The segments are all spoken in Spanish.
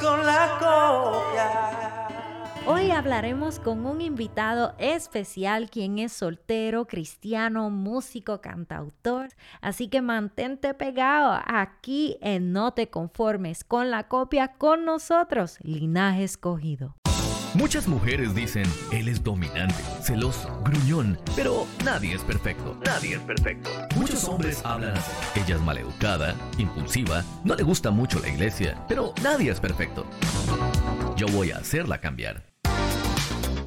con la copia. Hoy hablaremos con un invitado especial quien es soltero, cristiano, músico, cantautor. Así que mantente pegado aquí en No te conformes con la copia con nosotros, Linaje Escogido. Muchas mujeres dicen, él es dominante, celoso, gruñón, pero nadie es perfecto. Nadie es perfecto. Muchos hombres hablan así. Ella es maleducada, impulsiva, no le gusta mucho la iglesia, pero nadie es perfecto. Yo voy a hacerla cambiar.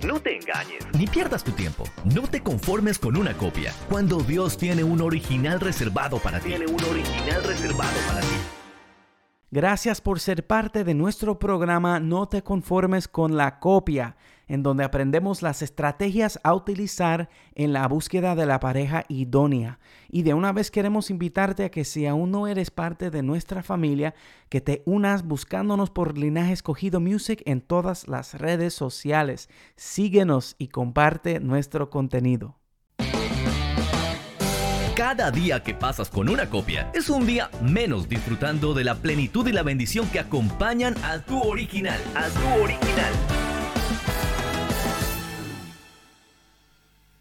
No te engañes, ni pierdas tu tiempo. No te conformes con una copia, cuando Dios tiene un original reservado para ti. Tiene un original reservado para ti. Gracias por ser parte de nuestro programa No te conformes con la copia, en donde aprendemos las estrategias a utilizar en la búsqueda de la pareja idónea. Y de una vez queremos invitarte a que si aún no eres parte de nuestra familia, que te unas buscándonos por Linaje Escogido Music en todas las redes sociales. Síguenos y comparte nuestro contenido. Cada día que pasas con una copia es un día menos disfrutando de la plenitud y la bendición que acompañan a tu original, a tu original.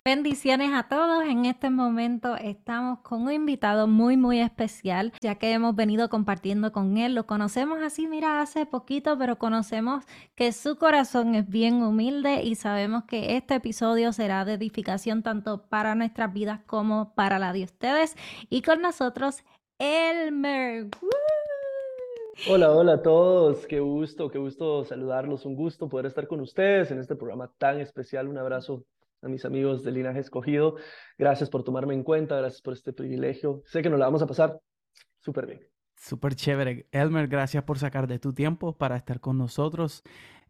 Bendiciones a todos. En este momento estamos con un invitado muy, muy especial, ya que hemos venido compartiendo con él. Lo conocemos así, mira, hace poquito, pero conocemos que su corazón es bien humilde y sabemos que este episodio será de edificación tanto para nuestras vidas como para la de ustedes. Y con nosotros, Elmer. Hola, hola a todos. Qué gusto, qué gusto saludarlos. Un gusto poder estar con ustedes en este programa tan especial. Un abrazo a mis amigos del linaje escogido. Gracias por tomarme en cuenta, gracias por este privilegio. Sé que nos la vamos a pasar súper bien. Súper chévere. Elmer, gracias por sacar de tu tiempo para estar con nosotros.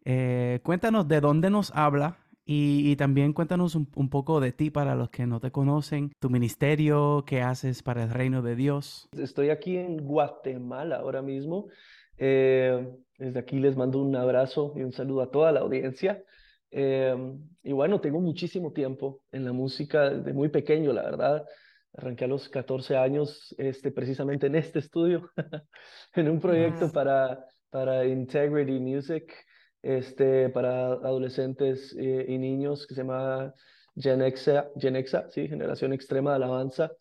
Eh, cuéntanos de dónde nos habla y, también cuéntanos un, poco de ti para los que no te conocen, tu ministerio, qué haces para el reino de Dios. Estoy aquí en Guatemala ahora mismo. Eh, desde aquí les mando un abrazo y un saludo a toda la audiencia. Em, y bueno, tengo muchísimo tiempo en la música, desde muy pequeño, la verdad. Arranqué a los 14 años, este, precisamente en este estudio, en un proyecto para, para Integrity Music, este, para adolescentes eh, y niños que se llama Genexa, Genexa, sí, Generación Extrema de Alabanza.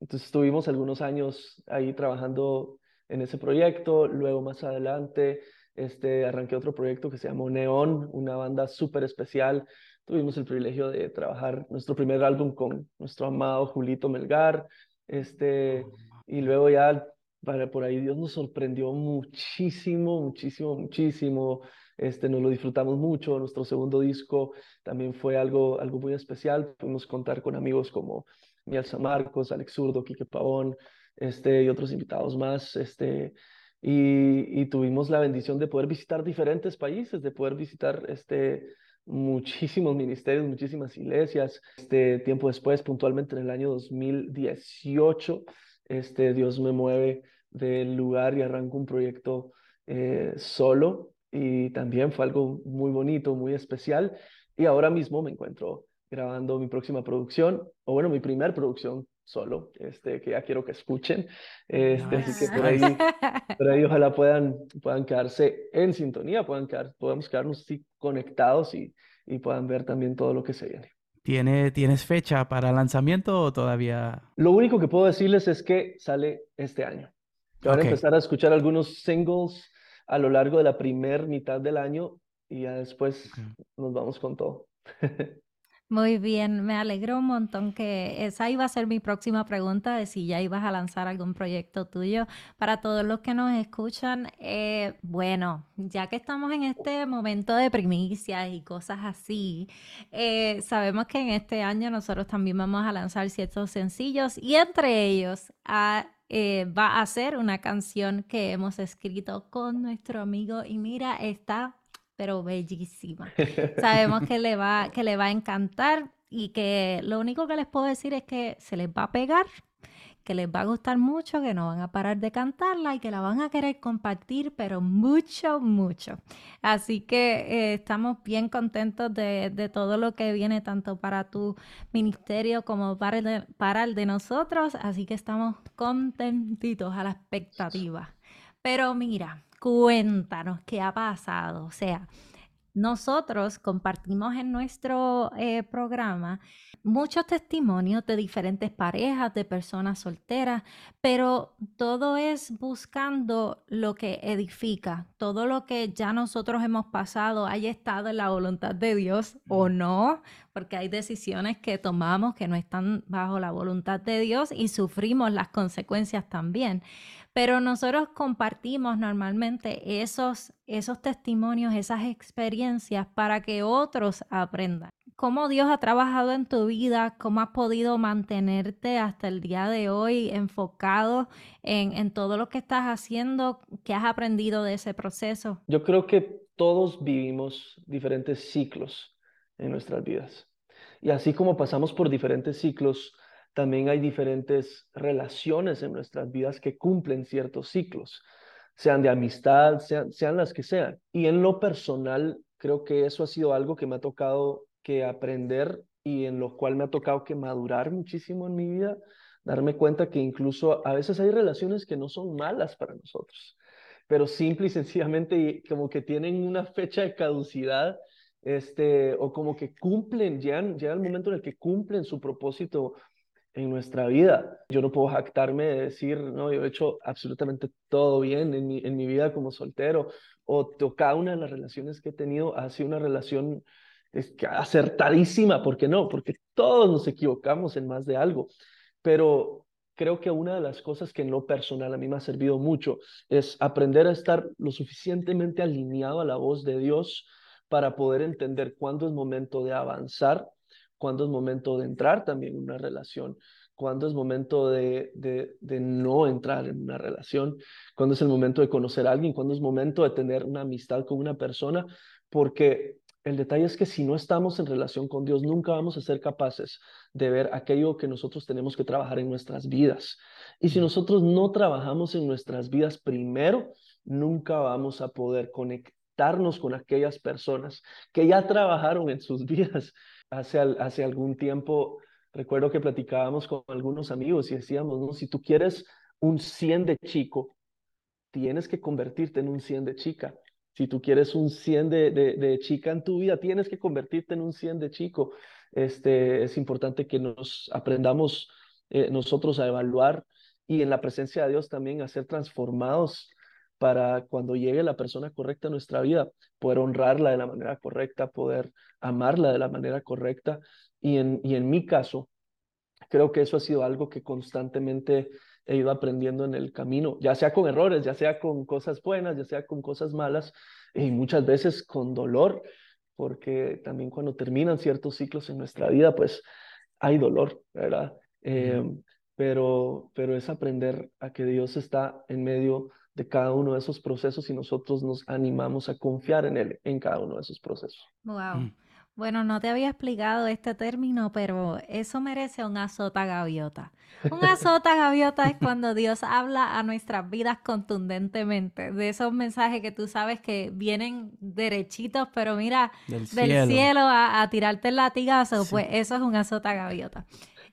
Entonces estuvimos algunos años ahí trabajando en ese proyecto, luego más adelante este, arranqué otro proyecto que se llamó Neón, una banda súper especial. Tuvimos el privilegio de trabajar nuestro primer álbum con nuestro amado Julito Melgar. Este, oh, y luego ya para, por ahí Dios nos sorprendió muchísimo, muchísimo, muchísimo. Este, nos lo disfrutamos mucho. Nuestro segundo disco también fue algo, algo muy especial. Pudimos contar con amigos como Miel Marcos, Alex Zurdo, Quique Pavón, este, y otros invitados más. Este, y, tuvimos la bendición de poder visitar diferentes países, de poder visitar este, muchísimos ministerios, muchísimas iglesias. Este tiempo después, puntualmente en el año 2018, este, Dios me mueve del lugar y arranco un proyecto eh, solo y también fue algo muy bonito, muy especial. Y ahora mismo me encuentro grabando mi próxima producción, o bueno, mi primer producción solo, este, que ya quiero que escuchen. Este, Así que por ahí, por ahí ojalá puedan, puedan quedarse en sintonía, puedan quedar, podamos quedarnos conectados y, y puedan ver también todo lo que se viene. ¿Tiene, ¿Tienes fecha para lanzamiento o todavía? Lo único que puedo decirles es que sale este año. Van a empezar a escuchar algunos singles a lo largo de la primera mitad del año y ya después nos vamos con todo. Muy bien, me alegró un montón que esa iba a ser mi próxima pregunta de si ya ibas a lanzar algún proyecto tuyo. Para todos los que nos escuchan, eh, bueno, ya que estamos en este momento de primicias y cosas así, eh, sabemos que en este año nosotros también vamos a lanzar ciertos sencillos y entre ellos eh, va a ser una canción que hemos escrito con nuestro amigo y mira, está pero bellísima. Sabemos que le, va, que le va a encantar y que lo único que les puedo decir es que se les va a pegar, que les va a gustar mucho, que no van a parar de cantarla y que la van a querer compartir, pero mucho, mucho. Así que eh, estamos bien contentos de, de, todo lo que viene, tanto para tu ministerio como para el, de, para el de nosotros. Así que estamos contentitos a la expectativa. Pero mira, cuéntanos qué ha pasado. O sea, nosotros compartimos en nuestro eh, programa muchos testimonios de diferentes parejas, de personas solteras, pero todo es buscando lo que edifica, todo lo que ya nosotros hemos pasado haya estado en la voluntad de Dios o no, porque hay decisiones que tomamos que no están bajo la voluntad de Dios y sufrimos las consecuencias también. Pero nosotros compartimos normalmente esos, esos testimonios, esas experiencias para que otros aprendan. ¿Cómo Dios ha trabajado en tu vida? ¿Cómo has podido mantenerte hasta el día de hoy enfocado en, en todo lo que estás haciendo? ¿Qué has aprendido de ese proceso? Yo creo que todos vivimos diferentes ciclos en nuestras vidas. Y así como pasamos por diferentes ciclos, también hay diferentes relaciones en nuestras vidas que cumplen ciertos ciclos, sean de amistad, sean, sean las que sean. Y en lo personal, creo que eso ha sido algo que me ha tocado que aprender y en lo cual me ha tocado que madurar muchísimo en mi vida, darme cuenta que incluso a veces hay relaciones que no son malas para nosotros, pero simple y sencillamente como que tienen una fecha de caducidad, este, o como que cumplen, llegan, llega el momento en el que cumplen su propósito en nuestra vida. Yo no puedo jactarme de decir, no, yo he hecho absolutamente todo bien en mi, en mi vida como soltero, o, cada una de las relaciones que he tenido ha sido una relación es que acertadísima, ¿por qué no? Porque todos nos equivocamos en más de algo, pero creo que una de las cosas que en lo personal a mí me ha servido mucho es aprender a estar lo suficientemente alineado a la voz de Dios para poder entender cuándo es momento de avanzar cuándo es momento de entrar también en una relación, cuándo es momento de, de, no entrar en una relación, cuándo es el momento de conocer a alguien, cuándo es momento de tener una amistad con una persona, porque el detalle es que si no estamos en relación con Dios, nunca vamos a ser capaces de ver aquello que nosotros tenemos que trabajar en nuestras vidas. Y si nosotros no trabajamos en nuestras vidas primero, nunca vamos a poder conectarnos con aquellas personas que ya trabajaron en sus vidas hace, hace algún tiempo, recuerdo que platicábamos con algunos amigos y decíamos, ¿no? si tú quieres un 100 de chico, tienes que convertirte en un 100 de chica. Si tú quieres un 100 de, de, chica en tu vida, tienes que convertirte en un 100 de chico. Este, es importante que nos aprendamos eh, nosotros a evaluar y en la presencia de Dios también a ser transformados para cuando llegue la persona correcta a nuestra vida, poder honrarla de la manera correcta, poder amarla de la manera correcta. Y en, y en mi caso, creo que eso ha sido algo que constantemente he ido aprendiendo en el camino, ya sea con errores, ya sea con cosas buenas, ya sea con cosas malas, y muchas veces con dolor, porque también cuando terminan ciertos ciclos en nuestra vida, pues hay dolor, ¿verdad? Eh, pero, pero es aprender a que Dios está en medio de cada uno de esos procesos y nosotros nos animamos a confiar en Él en cada uno de esos procesos. Wow. Mm. Bueno, no te había explicado este término, pero eso merece un azota gaviota. Un azota gaviota es cuando Dios habla a nuestras vidas contundentemente, de esos mensajes que tú sabes que vienen derechitos, pero mira, del cielo, a, tirarte el latigazo, pues eso es un azota gaviota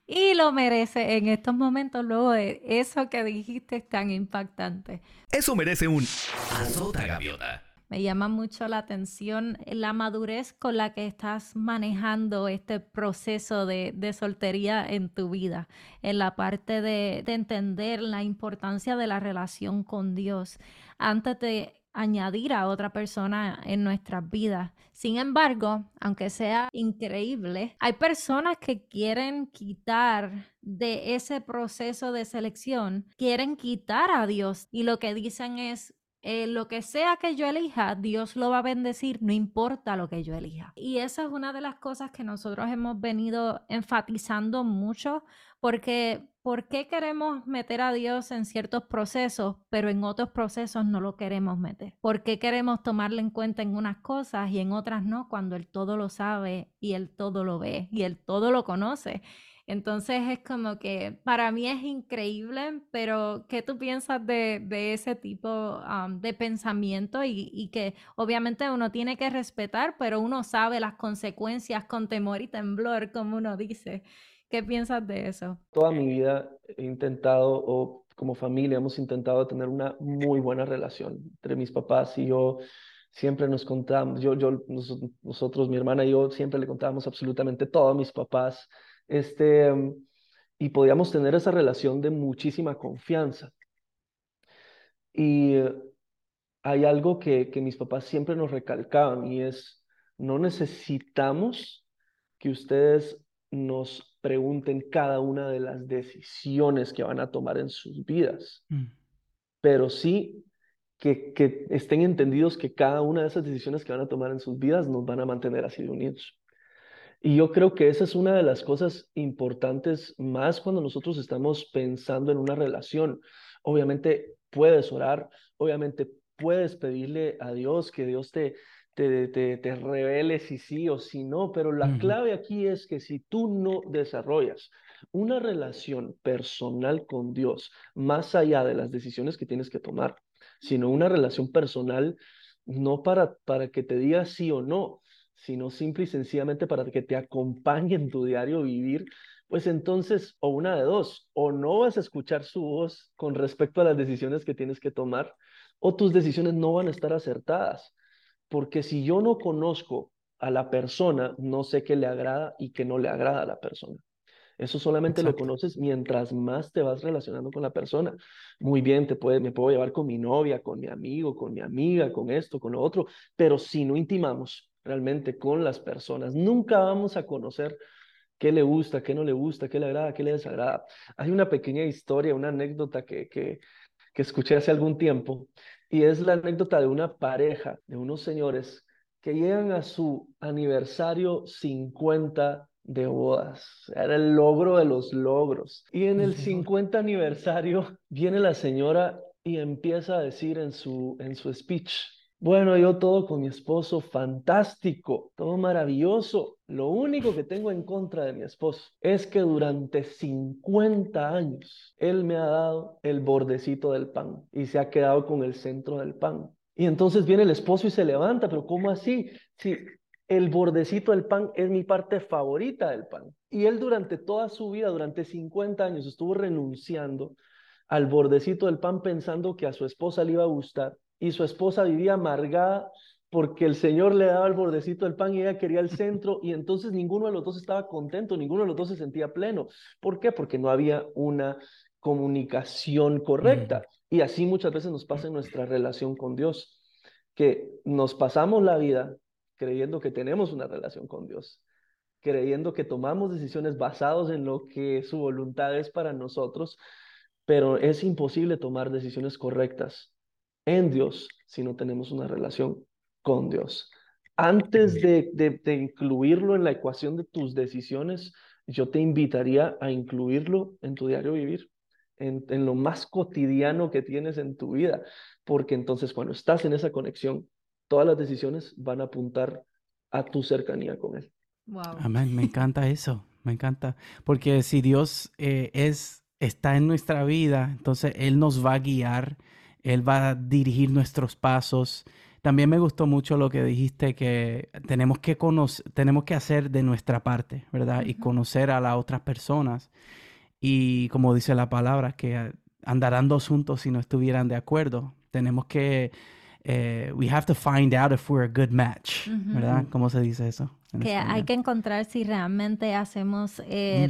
y lo merece en estos momentos luego de eso que dijiste tan impactante. Eso merece un azota gaviota. Me llama mucho la atención la madurez con la que estás manejando este proceso de, de soltería en tu vida, en la parte de, de entender la importancia de la relación con Dios. Antes de añadir a otra persona en nuestras vidas. Sin embargo, aunque sea increíble, hay personas que quieren quitar de ese proceso de selección, quieren quitar a Dios y lo que dicen es, eh, lo que sea que yo elija, Dios lo va a bendecir, no importa lo que yo elija. Y esa es una de las cosas que nosotros hemos venido enfatizando mucho, porque ¿por qué queremos meter a Dios en ciertos procesos, pero en otros procesos no lo queremos meter? ¿Por qué queremos tomarle en cuenta en unas cosas y en otras no, cuando Él todo lo sabe y Él todo lo ve y Él todo lo conoce? Entonces es como que para mí es increíble, pero ¿qué tú piensas de, ese tipo de pensamiento y, que obviamente uno tiene que respetar, pero uno sabe las consecuencias con temor y temblor, como uno dice? ¿Qué piensas de eso? Toda mi vida he intentado o como familia hemos intentado tener una muy buena relación entre mis papás y yo. Siempre nos contamos, yo, yo, nosotros, mi hermana y yo, siempre le contábamos absolutamente todo a mis papás. Este, y podíamos tener esa relación de muchísima confianza. Y hay algo que, que mis papás siempre nos recalcaban y es, no necesitamos que ustedes nos pregunten cada una de las decisiones que van a tomar en sus vidas, mm. pero sí que, que, estén entendidos que cada una de esas decisiones que van a tomar en sus vidas nos van a mantener así de unidos. Y yo creo que esa es una de las cosas importantes más cuando nosotros estamos pensando en una relación. Obviamente puedes orar, obviamente puedes pedirle a Dios que Dios te, te, te, te revele si sí o si no, pero la clave aquí es que si tú no desarrollas una relación personal con Dios, más allá de las decisiones que tienes que tomar, sino una relación personal no para, para que te diga sí o no, sino simple y sencillamente para que te acompañe en tu diario vivir, pues entonces, o una de dos, o no vas a escuchar su voz con respecto a las decisiones que tienes que tomar, o tus decisiones no van a estar acertadas. Porque si yo no conozco a la persona, no sé qué le agrada y qué no le agrada a la persona. Eso solamente lo conoces mientras más te vas relacionando con la persona. Muy bien, te puede, me puedo llevar con mi novia, con mi amigo, con mi amiga, con esto, con lo otro, pero si no intimamos realmente con las personas, nunca vamos a conocer qué le gusta, qué no le gusta, qué le agrada, qué le desagrada. Hay una pequeña historia, una anécdota que, que, que escuché hace algún tiempo y es la anécdota de una pareja, de unos señores que llegan a su aniversario 50 de bodas. Era el logro de los logros. Y en el 50 aniversario viene la señora y empieza a decir en su, en su speech, bueno, yo todo con mi esposo, fantástico, todo maravilloso. Lo único que tengo en contra de mi esposo es que durante 50 años él me ha dado el bordecito del pan y se ha quedado con el centro del pan. Y entonces viene el esposo y se levanta, pero ¿cómo así? Si el bordecito del pan es mi parte favorita del pan. Y él durante toda su vida, durante 50 años, estuvo renunciando al bordecito del pan pensando que a su esposa le iba a gustar y su esposa vivía amargada porque el Señor le daba el bordecito del pan y ella quería el centro y entonces ninguno de los dos estaba contento, ninguno de los dos se sentía pleno. ¿Por qué? Porque no había una comunicación correcta. Y así muchas veces nos pasa en nuestra relación con Dios, que nos pasamos la vida creyendo que tenemos una relación con Dios, creyendo que tomamos decisiones basadas en lo que su voluntad es para nosotros, pero es imposible tomar decisiones correctas en Dios si no tenemos una relación con Dios. Antes de, de, incluirlo en la ecuación de tus decisiones, yo te invitaría a incluirlo en tu diario vivir, en, en lo más cotidiano que tienes en tu vida, porque entonces cuando estás en esa conexión, todas las decisiones van a apuntar a tu cercanía con Él. Wow. Amén, me encanta eso, me encanta, porque si Dios eh, es, está en nuestra vida, entonces Él nos va a guiar él va a dirigir nuestros pasos. También me gustó mucho lo que dijiste, que tenemos que, tenemos que hacer de nuestra parte, ¿verdad? Y conocer a las otras personas. Y como dice la palabra, que andarán dos juntos si no estuvieran de acuerdo. Tenemos que, eh, we have to find out if we're a good match, ¿verdad? ¿Cómo se dice eso? Que hay que encontrar si realmente hacemos un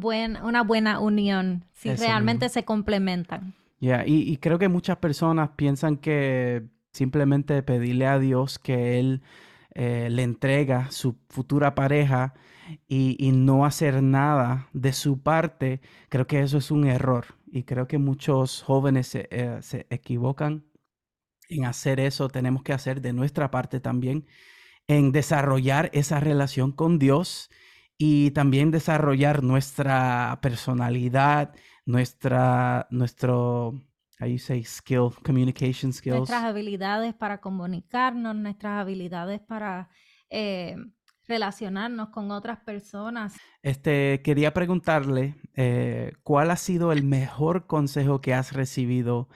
buen, una buena unión, si realmente se complementan. Yeah, y, creo que muchas personas piensan que simplemente pedirle a Dios que Él eh, le entrega su futura pareja y, no hacer nada de su parte, creo que eso es un error. Y creo que muchos jóvenes se, eh, se equivocan en hacer eso. Tenemos que hacer de nuestra parte también en desarrollar esa relación con Dios y también desarrollar nuestra personalidad nuestra, nuestro, how say, skill, communication skills. Nuestras habilidades para comunicarnos, nuestras habilidades para eh, relacionarnos con otras personas. Este, quería preguntarle, eh, ¿cuál ha sido el mejor consejo que has recibido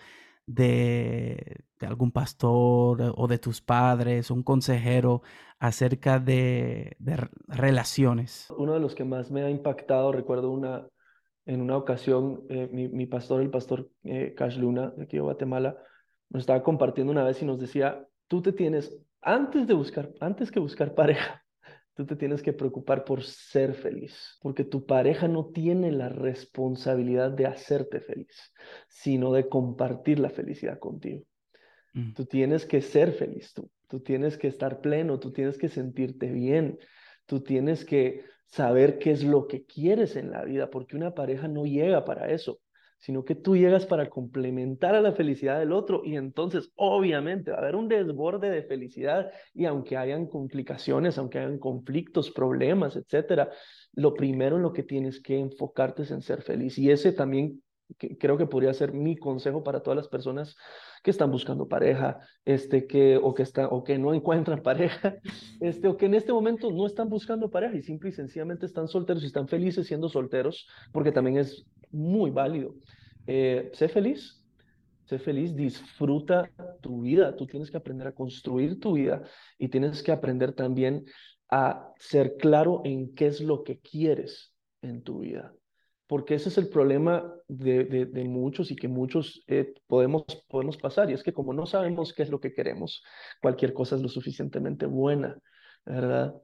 de, de, algún pastor o de tus padres, un consejero acerca de, de relaciones? Uno de los que más me ha impactado, recuerdo una, En una ocasión, eh, mi, mi, pastor, el pastor eh, Cash Luna, de aquí de Guatemala, nos estaba compartiendo una vez y nos decía, tú te tienes, antes de buscar, antes que buscar pareja, tú te tienes que preocupar por ser feliz, porque tu pareja no tiene la responsabilidad de hacerte feliz, sino de compartir la felicidad contigo. Mm. Tú tienes que ser feliz tú, tú tienes que estar pleno, tú tienes que sentirte bien, tú tienes que saber qué es lo que quieres en la vida, porque una pareja no llega para eso sino que tú llegas para complementar a la felicidad del otro y entonces obviamente va a haber un desborde de felicidad y aunque hayan complicaciones, aunque hayan conflictos, problemas, etcétera, lo primero en lo que tienes que enfocarte es en ser feliz y ese también creo que podría ser mi consejo para todas las personas que están buscando pareja, este, que, o, que está, o que no encuentran pareja, este, o que en este momento no están buscando pareja y simple y sencillamente están solteros y están felices siendo solteros, porque también es muy válido. Eh, sé feliz, sé feliz, disfruta tu vida. Tú tienes que aprender a construir tu vida y tienes que aprender también a ser claro en qué es lo que quieres en tu vida. Porque ese es el problema de, de, muchos y que muchos eh, podemos, podemos pasar. Y es que como no sabemos qué es lo que queremos, cualquier cosa es lo suficientemente buena, ¿verdad?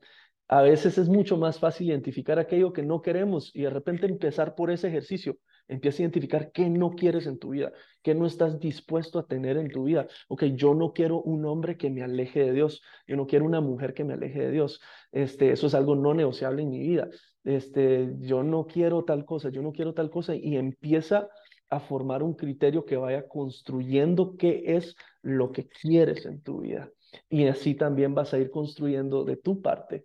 A veces es mucho más fácil identificar aquello que no queremos y de repente empezar por ese ejercicio. Empieza a identificar qué no quieres en tu vida, qué no estás dispuesto a tener en tu vida. Ok, yo no quiero un hombre que me aleje de Dios, yo no quiero una mujer que me aleje de Dios. Este, eso es algo no negociable en mi vida. Este, yo no quiero tal cosa, yo no quiero tal cosa y empieza a formar un criterio que vaya construyendo qué es lo que quieres en tu vida. Y así también vas a ir construyendo de tu parte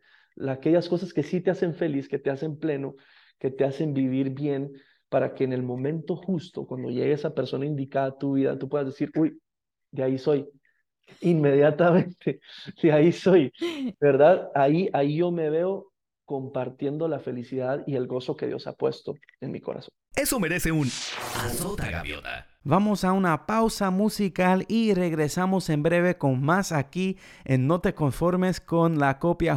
aquellas cosas que sí te hacen feliz, que te hacen pleno, que te hacen vivir bien, para que en el momento justo, cuando llegue esa persona indicada a tu vida, tú puedas decir, uy, de ahí soy, inmediatamente, de ahí soy, ¿verdad? Ahí, ahí yo me veo compartiendo la felicidad y el gozo que Dios ha puesto en mi corazón. Eso merece un azota gaviota. Vamos a una pausa musical y regresamos en breve con más aquí en No te conformes con la copia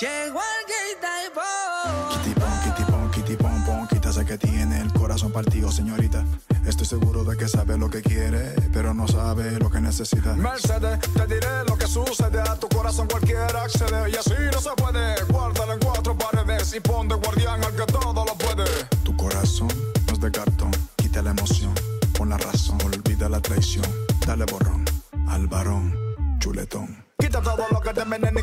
Llegó el Kitty sé que tiene el corazón partido, señorita. Estoy seguro de que sabe lo que quiere, pero no sabe lo que necesita. Mercedes, te diré lo que sucede. A tu corazón cualquiera accede. Y así no se puede. Guárdalo en cuatro paredes y pon de guardián al que todo lo puede. Tu corazón no es de cartón. Quita la emoción, pon la razón. Olvida la traición. Dale borrón al varón chuletón. Quita todo lo que te envenene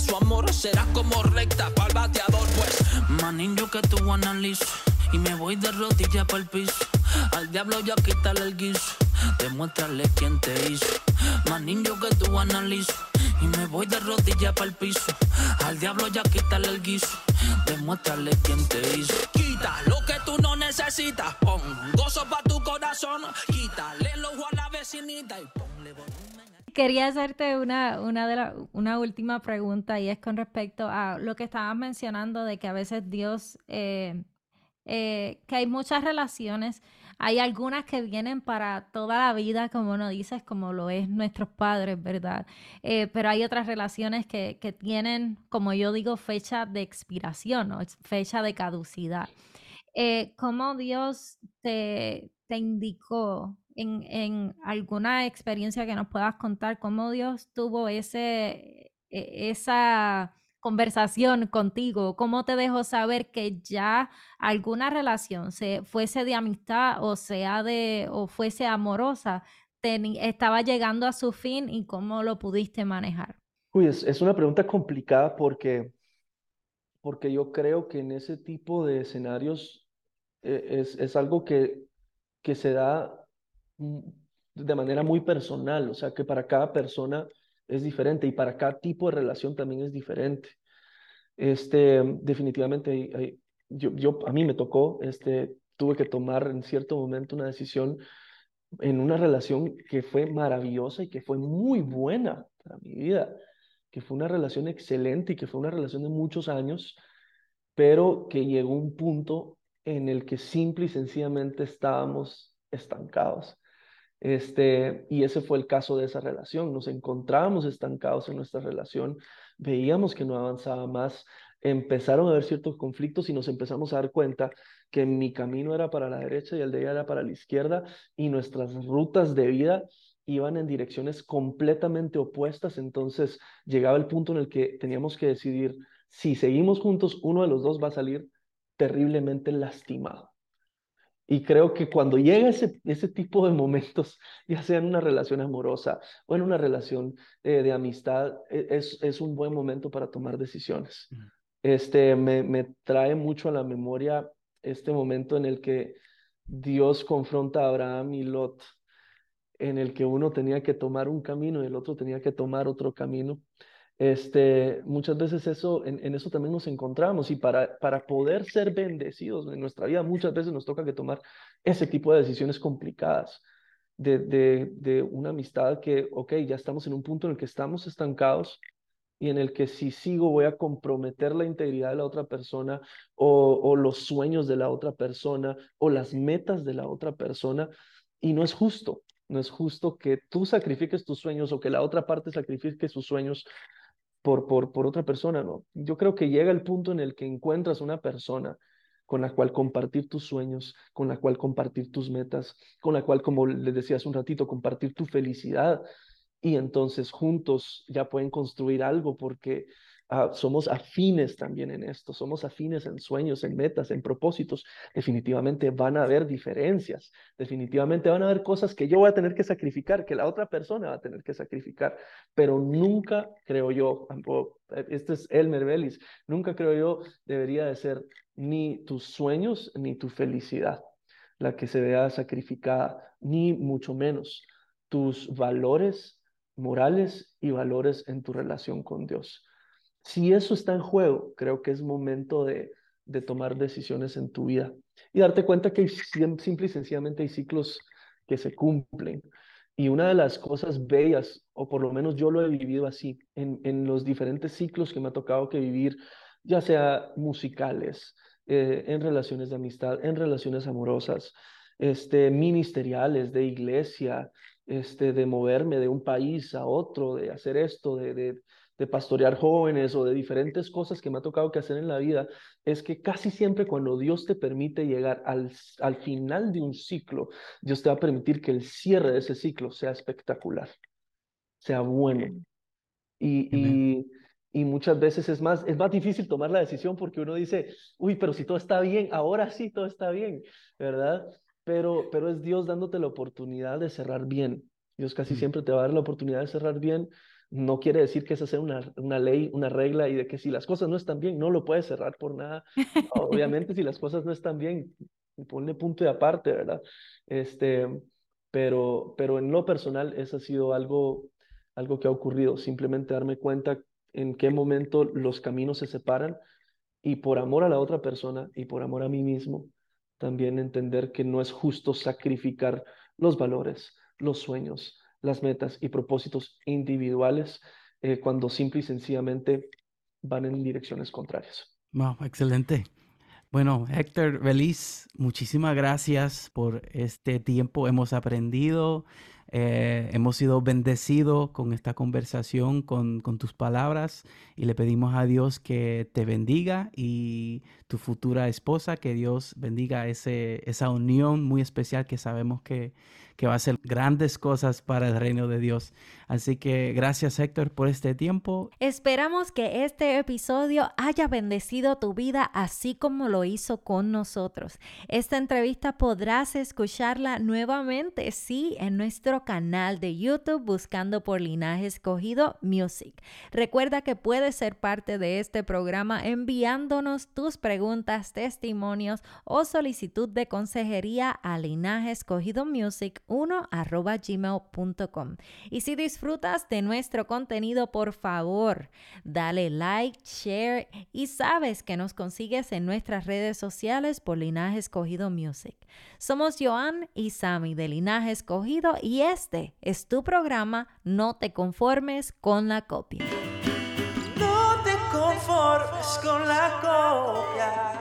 su amor, serás como recta para el bateador, pues. Manín, que tú analizo y me voy de rodillas para el piso. Al diablo ya quítale el guiso. Demuéstrale quién te hizo. Niño que tú analizo. Y me voy de rodillas para el piso. Al diablo ya quítale el guiso. Demuéstrale quién te hizo. Quita lo que tú no necesitas. Pon gozo para tu corazón. Quítale el ojo a la vecinita y ponle volumen. Quería hacerte una, una, última pregunta y es con respecto a lo que estabas mencionando de que a veces Dios eh, eh, que hay muchas relaciones Hay algunas que vienen para toda la vida, como no dices, como lo es nuestros padres, ¿verdad? Eh, pero hay otras relaciones que, que tienen, como yo digo, fecha de expiración o fecha de caducidad. ¿Cómo Dios te, te indicó en, en, alguna experiencia que nos puedas contar, cómo Dios tuvo ese, e, esa conversación contigo? ¿Cómo te dejó saber que ya alguna relación, se, fuese de amistad o sea de, o fuese amorosa, estaba llegando a su fin y cómo lo pudiste manejar? Uy, es, es una pregunta complicada porque, porque yo creo que en ese tipo de escenarios eh, es, es algo que, que se da de manera muy personal, o sea que para cada persona es diferente y para cada tipo de relación también es diferente. Este, definitivamente, yo, yo, a mí me tocó, este, tuve que tomar en cierto momento una decisión en una relación que fue maravillosa y que fue muy buena para mi vida, que fue una relación excelente y que fue una relación de muchos años, pero que llegó un punto en el que simple y sencillamente estábamos estancados. Este, y ese fue el caso de esa relación. Nos encontrábamos estancados en nuestra relación, veíamos que no avanzaba más, empezaron a haber ciertos conflictos y nos empezamos a dar cuenta que mi camino era para la derecha y el de ella era para la izquierda y nuestras rutas de vida iban en direcciones completamente opuestas. Entonces llegaba el punto en el que teníamos que decidir si seguimos juntos, uno de los dos va a salir terriblemente lastimado. Y creo que cuando llega ese, ese tipo de momentos, ya sea en una relación amorosa o en una relación eh, de amistad, e, es, es un buen momento para tomar decisiones. Este, me, me trae mucho a la memoria este momento en el que Dios confronta a Abraham y Lot, en el que uno tenía que tomar un camino y el otro tenía que tomar otro camino. Este, muchas veces eso, en, eso también nos encontramos y para, para poder ser bendecidos en nuestra vida muchas veces nos toca que tomar ese tipo de decisiones complicadas de, de, de una amistad que, ok, ya estamos en un punto en el que estamos estancados y en el que si sigo voy a comprometer la integridad de la otra persona o, o los sueños de la otra persona o las metas de la otra persona y no es justo. No es justo que tú sacrifiques tus sueños o que la otra parte sacrifique sus sueños por, por, por otra persona, ¿no? Yo creo que llega el punto en el que encuentras una persona con la cual compartir tus sueños, con la cual compartir tus metas, con la cual, como les decía hace un ratito, compartir tu felicidad. Y entonces juntos ya pueden construir algo porque Ah, somos afines también en esto, somos afines en sueños, en metas, en propósitos. Definitivamente van a haber diferencias, definitivamente van a haber cosas que yo voy a tener que sacrificar, que la otra persona va a tener que sacrificar, pero nunca creo yo, este es Elmer Bellis, nunca creo yo debería de ser ni tus sueños ni tu felicidad la que se vea sacrificada, ni mucho menos tus valores morales y valores en tu relación con Dios. Si eso está en juego, creo que es momento de, de tomar decisiones en tu vida y darte cuenta que simple y sencillamente hay ciclos que se cumplen. Y una de las cosas bellas, o por lo menos yo lo he vivido así, en, en los diferentes ciclos que me ha tocado que vivir, ya sea musicales, eh, en relaciones de amistad, en relaciones amorosas, este, ministeriales, de iglesia, este, de moverme de un país a otro, de hacer esto, de, de, de pastorear jóvenes o de diferentes cosas que me ha tocado que hacer en la vida, es que casi siempre cuando Dios te permite llegar al, al final de un ciclo, Dios te va a permitir que el cierre de ese ciclo sea espectacular, sea bueno. Y, y, y, muchas veces es más, es más difícil tomar la decisión porque uno dice, uy, pero si todo está bien, ahora sí todo está bien, ¿verdad? Pero, pero es Dios dándote la oportunidad de cerrar bien. Dios casi siempre te va a dar la oportunidad de cerrar bien no quiere decir que esa sea una, una, ley, una regla y de que si las cosas no están bien, no lo puedes cerrar por nada. Obviamente, si las cosas no están bien, ponle punto de aparte, ¿verdad? Este, pero, pero en lo personal, eso ha sido algo, algo que ha ocurrido. Simplemente darme cuenta en qué momento los caminos se separan y por amor a la otra persona y por amor a mí mismo, también entender que no es justo sacrificar los valores, los sueños, las metas y propósitos individuales eh, cuando simple y sencillamente van en direcciones contrarias. Wow, excelente. Bueno, Héctor Feliz, muchísimas gracias por este tiempo. Hemos aprendido, eh, hemos sido bendecidos con esta conversación, con, tus palabras y le pedimos a Dios que te bendiga y tu futura esposa, que Dios bendiga esa unión muy especial que sabemos que, que va a hacer grandes cosas para el reino de Dios. Así que gracias Héctor por este tiempo. Esperamos que este episodio haya bendecido tu vida así como lo hizo con nosotros. Esta entrevista podrás escucharla nuevamente, sí, en nuestro canal de YouTube buscando por Linaje Escogido Music. Recuerda que puedes ser parte de este programa enviándonos tus preguntas, testimonios o solicitud de consejería a Linaje Escogido Music 1 arroba gmail.com. Y si disfrutas de nuestro contenido, por favor, dale like, share y sabes que nos consigues en nuestras redes sociales por Linaje Escogido Music. Somos Joan y Sammy de Linaje Escogido y este es tu programa No te conformes con la copia. No te conformes con la copia.